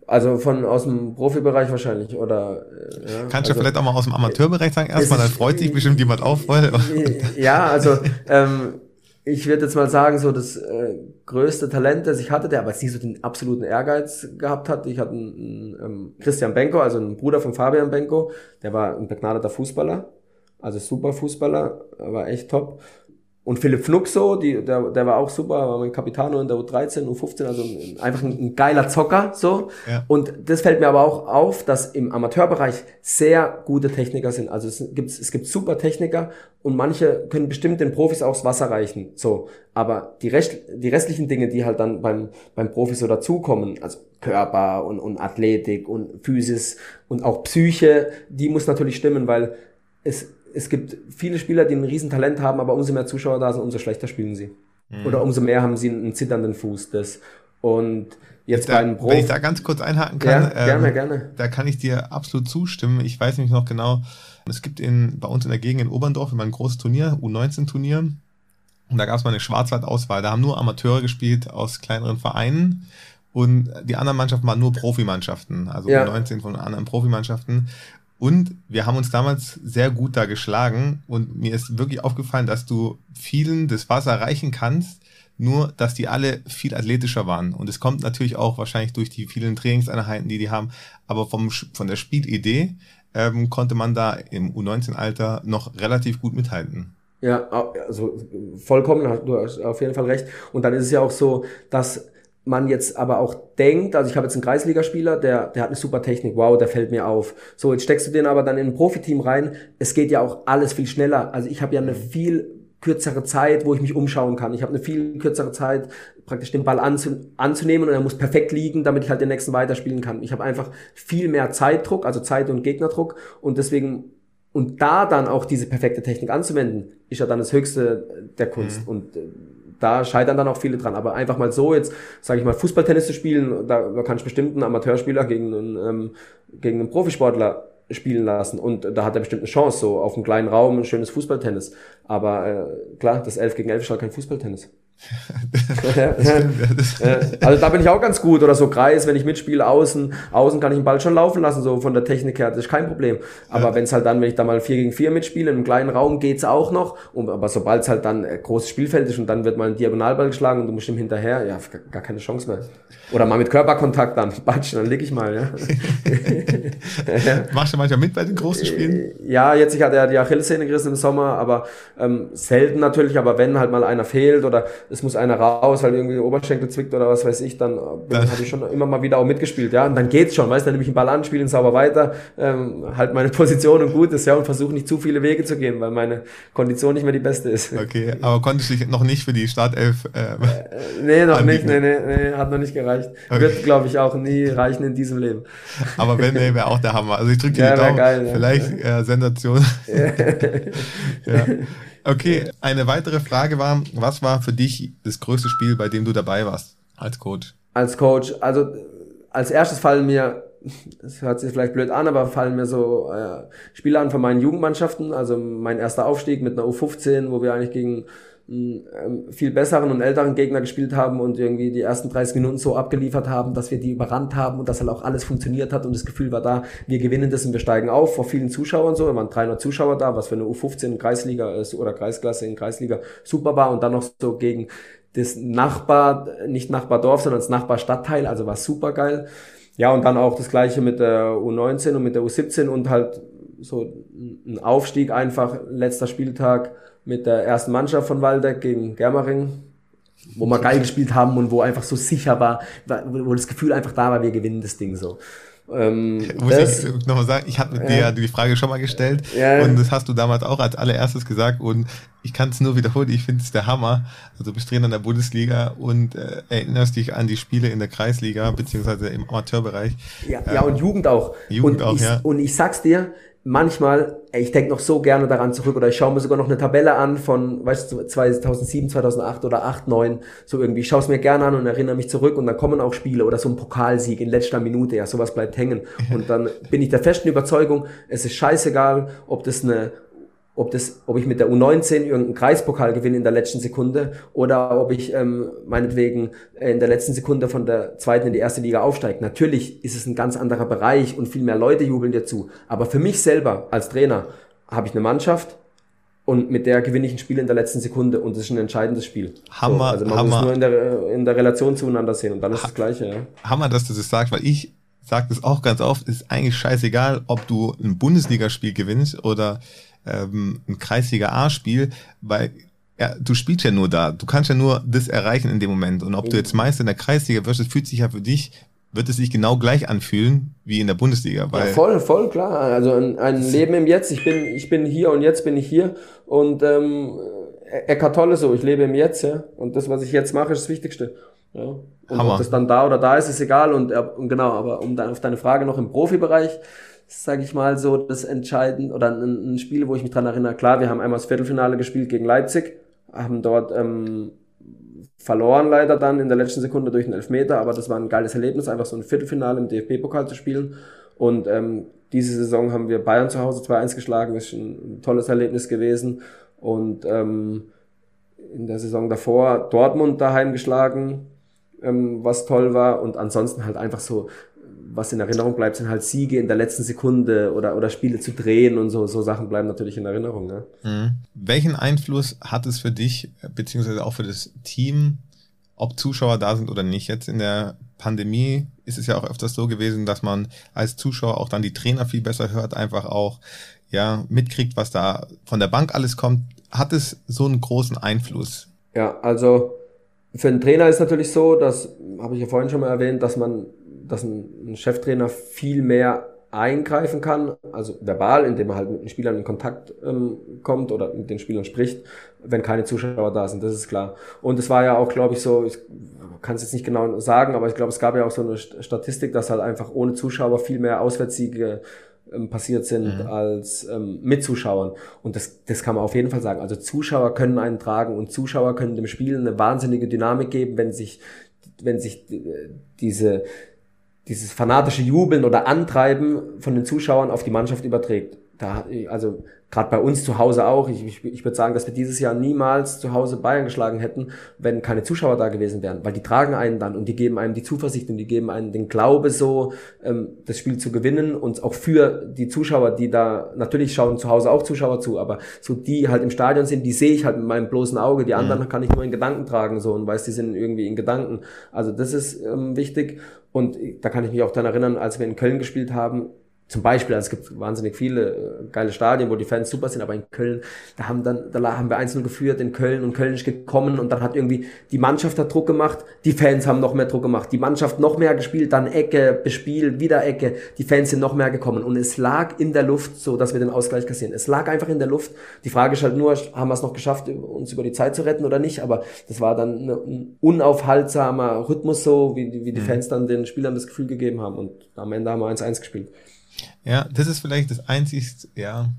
Also von aus dem Profibereich wahrscheinlich oder äh, ja, Kannst du also, vielleicht auch mal aus dem Amateurbereich sagen erstmal, dann freut sich bestimmt jemand auch voll. Ja, also ähm, ich würde jetzt mal sagen, so das äh, größte Talent, das ich hatte, der aber jetzt nicht so den absoluten Ehrgeiz gehabt hat. Ich hatte einen, einen ähm, Christian Benko, also einen Bruder von Fabian Benko, der war ein begnadeter Fußballer, also super Fußballer, war echt top. Und Philipp Fnuxo, die, der, der war auch super, war mein Capitano in der U13, U15, also einfach ein, ein geiler Zocker, so. Ja. Und das fällt mir aber auch auf, dass im Amateurbereich sehr gute Techniker sind. Also es gibt, es gibt super Techniker und manche können bestimmt den Profis das Wasser reichen, so. Aber die, Rest, die restlichen Dinge, die halt dann beim, beim Profi so dazukommen, also Körper und, und Athletik und Physis und auch Psyche, die muss natürlich stimmen, weil es, es gibt viele Spieler, die ein Riesentalent haben, aber umso mehr Zuschauer da sind, umso schlechter spielen sie. Mhm. Oder umso mehr haben sie einen zitternden Fuß. Das. Und jetzt da, bei einem Profi. Wenn ich da ganz kurz einhaken kann, ja, gerne, ähm, gerne. Da kann ich dir absolut zustimmen. Ich weiß nämlich noch genau, es gibt in, bei uns in der Gegend in Oberndorf immer ein großes Turnier, U19-Turnier. Und da gab es mal eine Schwarzwald-Auswahl. Da haben nur Amateure gespielt aus kleineren Vereinen. Und die anderen Mannschaften waren nur Profimannschaften, also ja. 19 von anderen Profimannschaften. Und wir haben uns damals sehr gut da geschlagen und mir ist wirklich aufgefallen, dass du vielen das Wasser erreichen kannst, nur dass die alle viel athletischer waren. Und es kommt natürlich auch wahrscheinlich durch die vielen Trainingseinheiten, die die haben, aber vom, von der Spielidee ähm, konnte man da im U19-Alter noch relativ gut mithalten. Ja, also vollkommen, du hast auf jeden Fall recht. Und dann ist es ja auch so, dass man jetzt aber auch denkt, also ich habe jetzt einen Kreisligaspieler, der, der hat eine super Technik, wow, der fällt mir auf. So, jetzt steckst du den aber dann in ein Profiteam rein. Es geht ja auch alles viel schneller. Also ich habe ja eine viel kürzere Zeit, wo ich mich umschauen kann. Ich habe eine viel kürzere Zeit, praktisch den Ball anzu anzunehmen und er muss perfekt liegen, damit ich halt den nächsten weiterspielen kann. Ich habe einfach viel mehr Zeitdruck, also Zeit- und Gegnerdruck und deswegen und da dann auch diese perfekte Technik anzuwenden, ist ja dann das Höchste der Kunst. Mhm. Und äh, da scheitern dann auch viele dran. Aber einfach mal so jetzt, sage ich mal, Fußballtennis zu spielen, da, kann ich bestimmt einen Amateurspieler gegen einen, ähm, gegen einen Profisportler spielen lassen und da hat er bestimmt eine Chance, so auf einem kleinen Raum ein schönes Fußballtennis. Aber äh, klar, das 11 gegen 11 ist halt kein Fußballtennis. Also da bin ich auch ganz gut oder so Kreis, wenn ich mitspiele, außen, außen kann ich den Ball schon laufen lassen, so von der Technik her, das ist kein Problem. Aber ja. wenn es halt dann, wenn ich da mal 4 gegen 4 mitspiele, in einem kleinen Raum geht's auch noch, und, aber sobald es halt dann ein großes Spielfeld ist und dann wird mal ein Diagonalball geschlagen und du musst ihm hinterher, ja, gar keine Chance mehr. Oder mal mit Körperkontakt dann, batschen, dann leg ich mal, ja. Machst du manchmal mit bei den großen Spielen? Ja, jetzt, ich hatte ja die Achillessehne gerissen im Sommer, aber ähm, selten natürlich, aber wenn halt mal einer fehlt oder es muss einer raus, weil irgendwie der Oberschenkel zwickt oder was weiß ich, dann äh, habe ich schon immer mal wieder auch mitgespielt, ja. Und dann geht's schon, weißt du, dann nehme ich den Ball an, spiele ihn sauber weiter, ähm, halt meine Position und gut ist, ja, und versuche nicht zu viele Wege zu gehen, weil meine Kondition nicht mehr die beste ist. Okay, aber konntest du dich noch nicht für die Startelf äh, äh Nee, noch anbieten. nicht, nee, nee, nee, hat noch nicht gereicht. Okay. Wird, glaube ich, auch nie reichen in diesem Leben. Aber wenn, nee, wäre auch der Hammer. Also ich drücke dir ja, die Daumen. Geil, ja. Vielleicht äh, Sensation. ja. Okay, eine weitere Frage war, was war für dich das größte Spiel, bei dem du dabei warst als Coach? Als Coach, also als erstes fallen mir, es hört sich vielleicht blöd an, aber fallen mir so äh, Spiele an von meinen Jugendmannschaften, also mein erster Aufstieg mit einer U15, wo wir eigentlich gegen viel besseren und älteren Gegner gespielt haben und irgendwie die ersten 30 Minuten so abgeliefert haben, dass wir die überrannt haben und dass halt auch alles funktioniert hat und das Gefühl war da, wir gewinnen das und wir steigen auf vor vielen Zuschauern so, da waren 300 Zuschauer da, was für eine U15 in Kreisliga ist oder Kreisklasse in Kreisliga super war und dann noch so gegen das Nachbar, nicht Nachbardorf, sondern das Nachbarstadtteil, also war super geil. Ja, und dann auch das gleiche mit der U19 und mit der U17 und halt so ein Aufstieg einfach, letzter Spieltag, mit der ersten Mannschaft von Waldeck gegen Germering, wo wir geil gespielt haben und wo einfach so sicher war, wo das Gefühl einfach da war, wir gewinnen das Ding so. Ähm, Muss das, ich nochmal sagen, ich habe dir ja die Frage schon mal gestellt ja, und das hast du damals auch als allererstes gesagt und ich kann es nur wiederholen, ich finde es der Hammer. Also bist drin in der Bundesliga und äh, erinnerst dich an die Spiele in der Kreisliga beziehungsweise im Amateurbereich. Ja, ja und Jugend auch. Jugend und auch, ich, ja. Und ich sag's dir, manchmal, ich denke noch so gerne daran zurück oder ich schaue mir sogar noch eine Tabelle an von, weißt du, 2007, 2008 oder 8, 9, so irgendwie. Ich schaue es mir gerne an und erinnere mich zurück und dann kommen auch Spiele oder so ein Pokalsieg in letzter Minute, ja, sowas bleibt hängen. Und dann bin ich der festen Überzeugung, es ist scheißegal, ob das eine ob, das, ob ich mit der U19 irgendeinen Kreispokal gewinne in der letzten Sekunde oder ob ich ähm, meinetwegen in der letzten Sekunde von der zweiten in die erste Liga aufsteige. Natürlich ist es ein ganz anderer Bereich und viel mehr Leute jubeln dir zu. Aber für mich selber als Trainer habe ich eine Mannschaft, und mit der gewinne ich ein Spiel in der letzten Sekunde und das ist ein entscheidendes Spiel. Hammer, so, also man Hammer. muss nur in der, in der Relation zueinander sehen und dann ist ha das Gleiche. Ja. Hammer, dass du das sagst, weil ich sage das auch ganz oft, ist eigentlich scheißegal, ob du ein Bundesligaspiel gewinnst oder ähm, ein Kreisliga A-Spiel, weil ja, du spielst ja nur da. Du kannst ja nur das erreichen in dem Moment. Und ob du jetzt Meister in der Kreisliga wirst, das fühlt sich ja für dich wird es sich genau gleich anfühlen wie in der Bundesliga. Weil ja, voll, voll klar. Also ein, ein Leben im Jetzt. Ich bin, ich bin hier und jetzt bin ich hier. Und ähm, Eckart Tolle so, ich lebe im Jetzt, ja. Und das, was ich jetzt mache, ist das Wichtigste. Ja. Und Hammer. ob das dann da oder da ist, ist egal. Und, und genau, aber um dann auf deine Frage noch im Profibereich, sage ich mal so, das entscheidend oder ein, ein Spiel, wo ich mich dran erinnere. Klar, wir haben einmal das Viertelfinale gespielt gegen Leipzig, haben dort ähm, verloren leider dann in der letzten Sekunde durch einen Elfmeter, aber das war ein geiles Erlebnis, einfach so ein Viertelfinale im DFB-Pokal zu spielen. Und ähm, diese Saison haben wir Bayern zu Hause 2-1 geschlagen, das ist ein tolles Erlebnis gewesen. Und ähm, in der Saison davor Dortmund daheim geschlagen, ähm, was toll war. Und ansonsten halt einfach so was in Erinnerung bleibt, sind halt Siege in der letzten Sekunde oder, oder Spiele zu drehen und so, so Sachen bleiben natürlich in Erinnerung. Ne? Mhm. Welchen Einfluss hat es für dich, beziehungsweise auch für das Team, ob Zuschauer da sind oder nicht? Jetzt in der Pandemie ist es ja auch öfters so gewesen, dass man als Zuschauer auch dann die Trainer viel besser hört, einfach auch ja mitkriegt, was da von der Bank alles kommt. Hat es so einen großen Einfluss? Ja, also für einen Trainer ist natürlich so, das habe ich ja vorhin schon mal erwähnt, dass man dass ein, Cheftrainer viel mehr eingreifen kann, also verbal, indem er halt mit den Spielern in Kontakt ähm, kommt oder mit den Spielern spricht, wenn keine Zuschauer da sind, das ist klar. Und es war ja auch, glaube ich, so, ich kann es jetzt nicht genau sagen, aber ich glaube, es gab ja auch so eine Statistik, dass halt einfach ohne Zuschauer viel mehr Auswärtssiege ähm, passiert sind mhm. als ähm, mit Zuschauern. Und das, das kann man auf jeden Fall sagen. Also Zuschauer können einen tragen und Zuschauer können dem Spiel eine wahnsinnige Dynamik geben, wenn sich wenn sich äh, diese dieses fanatische Jubeln oder Antreiben von den Zuschauern auf die Mannschaft überträgt. Da, also gerade bei uns zu Hause auch. Ich, ich, ich würde sagen, dass wir dieses Jahr niemals zu Hause Bayern geschlagen hätten, wenn keine Zuschauer da gewesen wären, weil die tragen einen dann und die geben einem die Zuversicht und die geben einem den Glaube so, ähm, das Spiel zu gewinnen und auch für die Zuschauer, die da natürlich schauen zu Hause auch Zuschauer zu, aber so die halt im Stadion sind, die sehe ich halt mit meinem bloßen Auge. Die anderen mhm. kann ich nur in Gedanken tragen so und weiß, die sind irgendwie in Gedanken. Also das ist ähm, wichtig und da kann ich mich auch dann erinnern, als wir in Köln gespielt haben, zum Beispiel, also es gibt wahnsinnig viele äh, geile Stadien, wo die Fans super sind, aber in Köln, da haben dann, da haben wir einzeln geführt in Köln und Köln ist gekommen und dann hat irgendwie die Mannschaft hat Druck gemacht, die Fans haben noch mehr Druck gemacht, die Mannschaft noch mehr gespielt, dann Ecke, bespielt, wieder Ecke, die Fans sind noch mehr gekommen und es lag in der Luft, so dass wir den Ausgleich kassieren. Es lag einfach in der Luft. Die Frage ist halt nur, haben wir es noch geschafft, uns über die Zeit zu retten oder nicht, aber das war dann ein unaufhaltsamer Rhythmus so, wie, wie die mhm. Fans dann den Spielern das Gefühl gegeben haben und am Ende haben wir 1-1 gespielt. Ja, das ist vielleicht das einzigste, ja,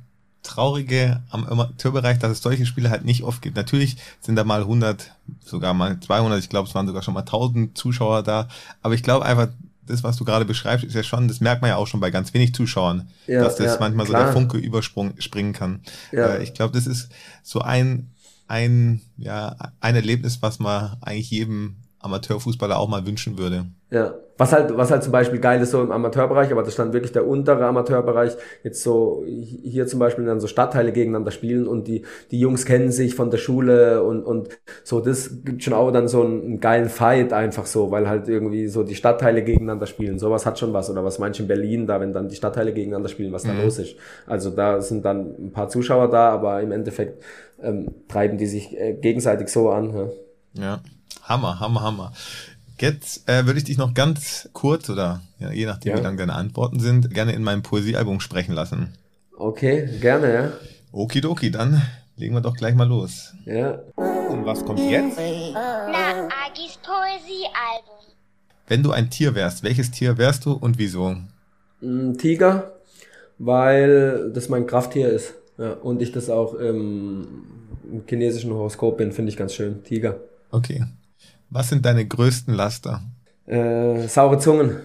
Traurige am Amateurbereich, dass es solche Spiele halt nicht oft gibt. Natürlich sind da mal 100, sogar mal 200, ich glaube, es waren sogar schon mal 1000 Zuschauer da. Aber ich glaube einfach, das, was du gerade beschreibst, ist ja schon, das merkt man ja auch schon bei ganz wenig Zuschauern, ja, dass das ja, manchmal klar. so der Funke überspringen kann. Ja. Äh, ich glaube, das ist so ein, ein, ja, ein Erlebnis, was man eigentlich jedem Amateurfußballer auch mal wünschen würde. Ja, was halt, was halt zum Beispiel geil ist so im Amateurbereich, aber das stand wirklich der untere Amateurbereich, jetzt so hier zum Beispiel dann so Stadtteile gegeneinander spielen und die, die Jungs kennen sich von der Schule und, und so, das gibt schon auch dann so einen, einen geilen Fight einfach so, weil halt irgendwie so die Stadtteile gegeneinander spielen, sowas hat schon was oder was manche in Berlin da, wenn dann die Stadtteile gegeneinander spielen, was da mhm. los ist. Also da sind dann ein paar Zuschauer da, aber im Endeffekt ähm, treiben die sich äh, gegenseitig so an. Ja. ja. Hammer, Hammer, Hammer. Jetzt äh, würde ich dich noch ganz kurz oder ja, je nachdem, ja. wie lang deine Antworten sind, gerne in meinem Poesiealbum sprechen lassen. Okay, gerne, ja. Okidoki, dann legen wir doch gleich mal los. Ja. Und was kommt jetzt? Na, Agis Poesiealbum. Wenn du ein Tier wärst, welches Tier wärst du und wieso? Ein Tiger, weil das mein Krafttier ist. Ja, und ich das auch im, im chinesischen Horoskop bin, finde ich ganz schön. Tiger. Okay. Was sind deine größten Laster? Äh, saure Zungen.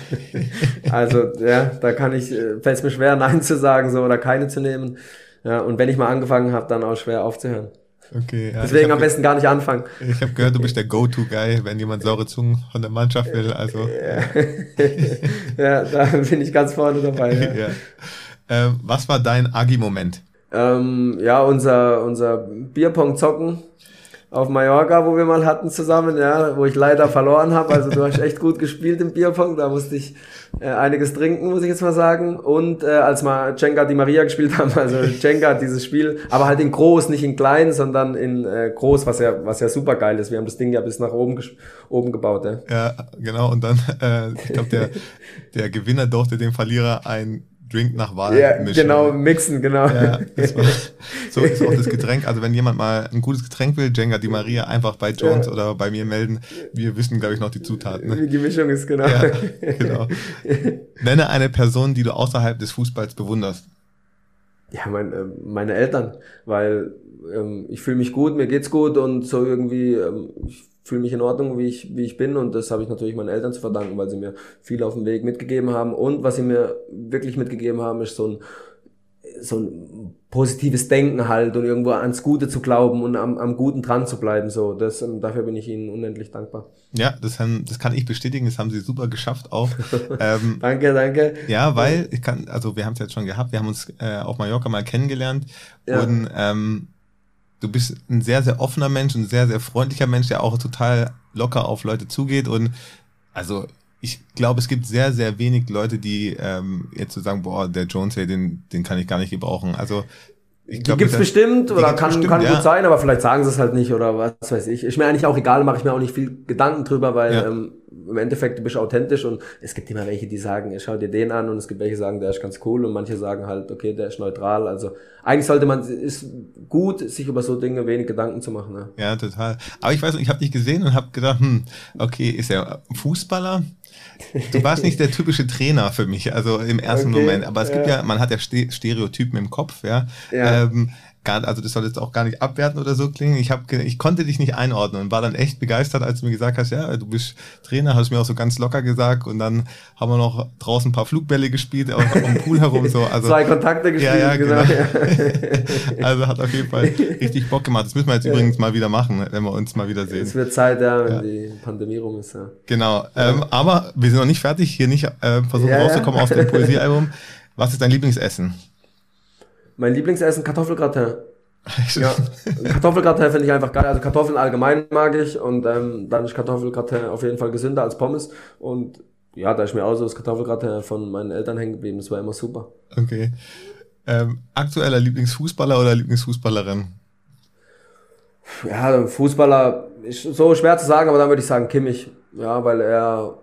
also, ja, da kann ich, äh, fällt es mir schwer, Nein zu sagen, so, oder keine zu nehmen. Ja, und wenn ich mal angefangen habe, dann auch schwer aufzuhören. Okay, ja, Deswegen am besten gar nicht anfangen. Ich habe gehört, du bist der Go-To-Guy, wenn jemand saure Zungen von der Mannschaft will. Also ja, da bin ich ganz vorne dabei. Ja, ja. Ähm, was war dein Agi-Moment? ähm, ja unser, unser Bierpong-Zocken auf Mallorca, wo wir mal hatten zusammen, ja, wo ich leider verloren habe. Also du hast echt gut gespielt im Bierpong, da musste ich äh, einiges trinken, muss ich jetzt mal sagen. Und äh, als wir Jenga Di Maria gespielt haben, also Jenga hat dieses Spiel, aber halt in groß, nicht in klein, sondern in äh, groß, was ja, was ja super geil ist. Wir haben das Ding ja bis nach oben, oben gebaut. Ja. Ja, genau. Und dann, äh, ich glaube, der, der Gewinner durfte dem Verlierer ein Drink nach Wahl Ja, mischen. genau, mixen, genau. Ja, war, so ist auch das Getränk. Also wenn jemand mal ein gutes Getränk will, Jenga Di Maria, einfach bei Jones Ja. oder bei mir melden. Wir wissen, glaube ich, noch die Zutaten. Ne? Wie die Mischung ist, genau. Ja, genau. Nenne eine Person, die du außerhalb des Fußballs bewunderst. Ja, mein, äh, meine Eltern, weil ähm, ich fühle mich gut, mir geht's gut und so irgendwie, ähm, ich fühle mich in Ordnung, wie ich, wie ich bin und das habe ich natürlich meinen Eltern zu verdanken, weil sie mir viel auf dem Weg mitgegeben haben. Und was sie mir wirklich mitgegeben haben, ist so ein, so ein positives Denken halt und irgendwo ans Gute zu glauben und am, am Guten dran zu bleiben, so, das, ähm, dafür bin ich ihnen unendlich dankbar. Ja, das, haben, das kann ich bestätigen. Das haben sie super geschafft auch. ähm, Danke, danke. Ja, weil ich kann, also wir haben es jetzt schon gehabt, wir haben uns äh, auf Mallorca mal kennengelernt Ja. und ähm, du bist ein sehr, sehr offener Mensch, ein sehr, sehr freundlicher Mensch, der auch total locker auf Leute zugeht und also ich glaube, es gibt sehr, sehr wenig Leute, die ähm, jetzt so sagen, boah, der Jones, hey, den, den kann ich gar nicht gebrauchen. Also ich Die glaube, gibt's bestimmt die oder gibt's kann, bestimmt, kann ja. gut sein, aber vielleicht sagen sie es halt nicht oder was weiß ich. Ist mir eigentlich auch egal, mache ich mir auch nicht viel Gedanken drüber, weil Ja. ähm, im Endeffekt du bist authentisch und es gibt immer welche, die sagen, schau dir den an und es gibt welche, die sagen, der ist ganz cool und manche sagen halt, okay, der ist neutral. Also eigentlich sollte man, ist gut, sich über so Dinge wenig Gedanken zu machen. Ne? Ja, total. Aber ich weiß nicht, ich habe dich gesehen und habe gedacht, hm, okay, ist er Fußballer? Du warst nicht der typische Trainer für mich, also im ersten Okay, Moment. Aber es gibt ja. ja, man hat ja Ste Stereotypen im Kopf, ja. Ja. Ähm, gar, also das soll jetzt auch gar nicht abwerten oder so klingen. Ich habe, ich konnte dich nicht einordnen und war dann echt begeistert, als du mir gesagt hast, ja, du bist Trainer, hast mir auch so ganz locker gesagt und dann haben wir noch draußen ein paar Flugbälle gespielt, auch um den Pool herum so. Also Zwei Kontakte gespielt, ja, ja, genau. genau. also hat auf jeden Fall richtig Bock gemacht. Das müssen wir jetzt übrigens mal wieder machen, wenn wir uns mal wieder sehen. Es wird Zeit, ja, wenn Ja. die Pandemie rum ist. Ja. Genau. Ähm, aber wir sind noch nicht fertig. Hier nicht äh, versuchen Ja, ja. rauszukommen aus dem Poesiealbum. Was ist dein Lieblingsessen? Mein Lieblingsessen Kartoffelgratin. Ja, Kartoffelgratin finde ich einfach geil. Also Kartoffeln allgemein mag ich und ähm, dann ist Kartoffelgratin auf jeden Fall gesünder als Pommes. Und ja, da ist mir auch so das Kartoffelgratin von meinen Eltern hängen geblieben. Das war immer super. Okay. Ähm, aktueller Lieblingsfußballer oder Lieblingsfußballerin? Ja, Fußballer ist so schwer zu sagen, aber dann würde ich sagen Kimmich. Ja, weil er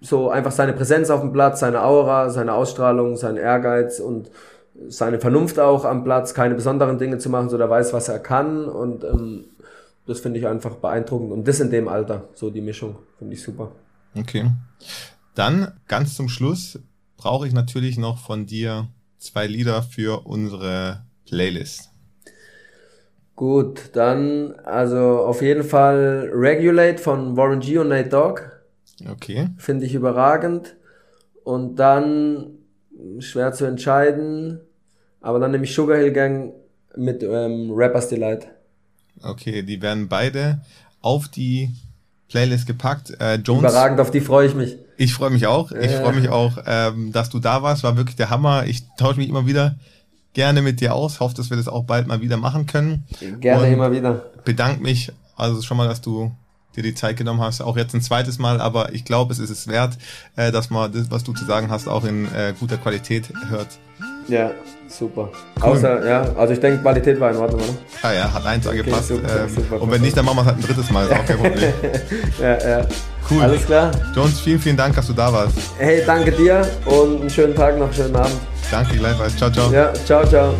so einfach seine Präsenz auf dem Platz, seine Aura, seine Ausstrahlung, sein Ehrgeiz und seine Vernunft auch am Platz, keine besonderen Dinge zu machen, so der weiß, was er kann und ähm, das finde ich einfach beeindruckend und das in dem Alter, so die Mischung, finde ich super. Okay. Dann ganz zum Schluss brauche ich natürlich noch von dir zwei Lieder für unsere Playlist. Gut, dann also auf jeden Fall Regulate von Warren G und Nate Dogg. Okay. finde ich überragend. Und dann schwer zu entscheiden, aber dann nehme ich Sugar Hill Gang mit ähm, Rappers Delight. Okay, die werden beide auf die Playlist gepackt. Äh, Jones, Überragend, auf die freue ich mich. ich freue mich auch. Ich Ja. freue mich auch, ähm, dass du da warst. War wirklich der Hammer. Ich tausche mich immer wieder gerne mit dir aus. Hoffe, dass wir das auch bald mal wieder machen können. Gerne Und immer wieder. bedanke mich also schon mal, dass du dir die Zeit genommen hast, auch jetzt ein zweites Mal, aber ich glaube, es ist es wert, äh, dass man das, was du zu sagen hast, auch in äh, guter Qualität hört. Ja, super. Außer, ja, also ich denke, Qualität war in Ordnung, oder? Ah ja, hat eins angepasst. super, ähm, super, und wenn nicht, dann machen wir es halt ein drittes Mal, ist auch kein Problem. Ja, ja. Cool. Alles klar. Jones, vielen, vielen Dank, dass du da warst. Hey, danke dir und einen schönen Tag noch, schönen Abend. Danke gleichfalls. Ciao, ciao. Ja, ciao, ciao.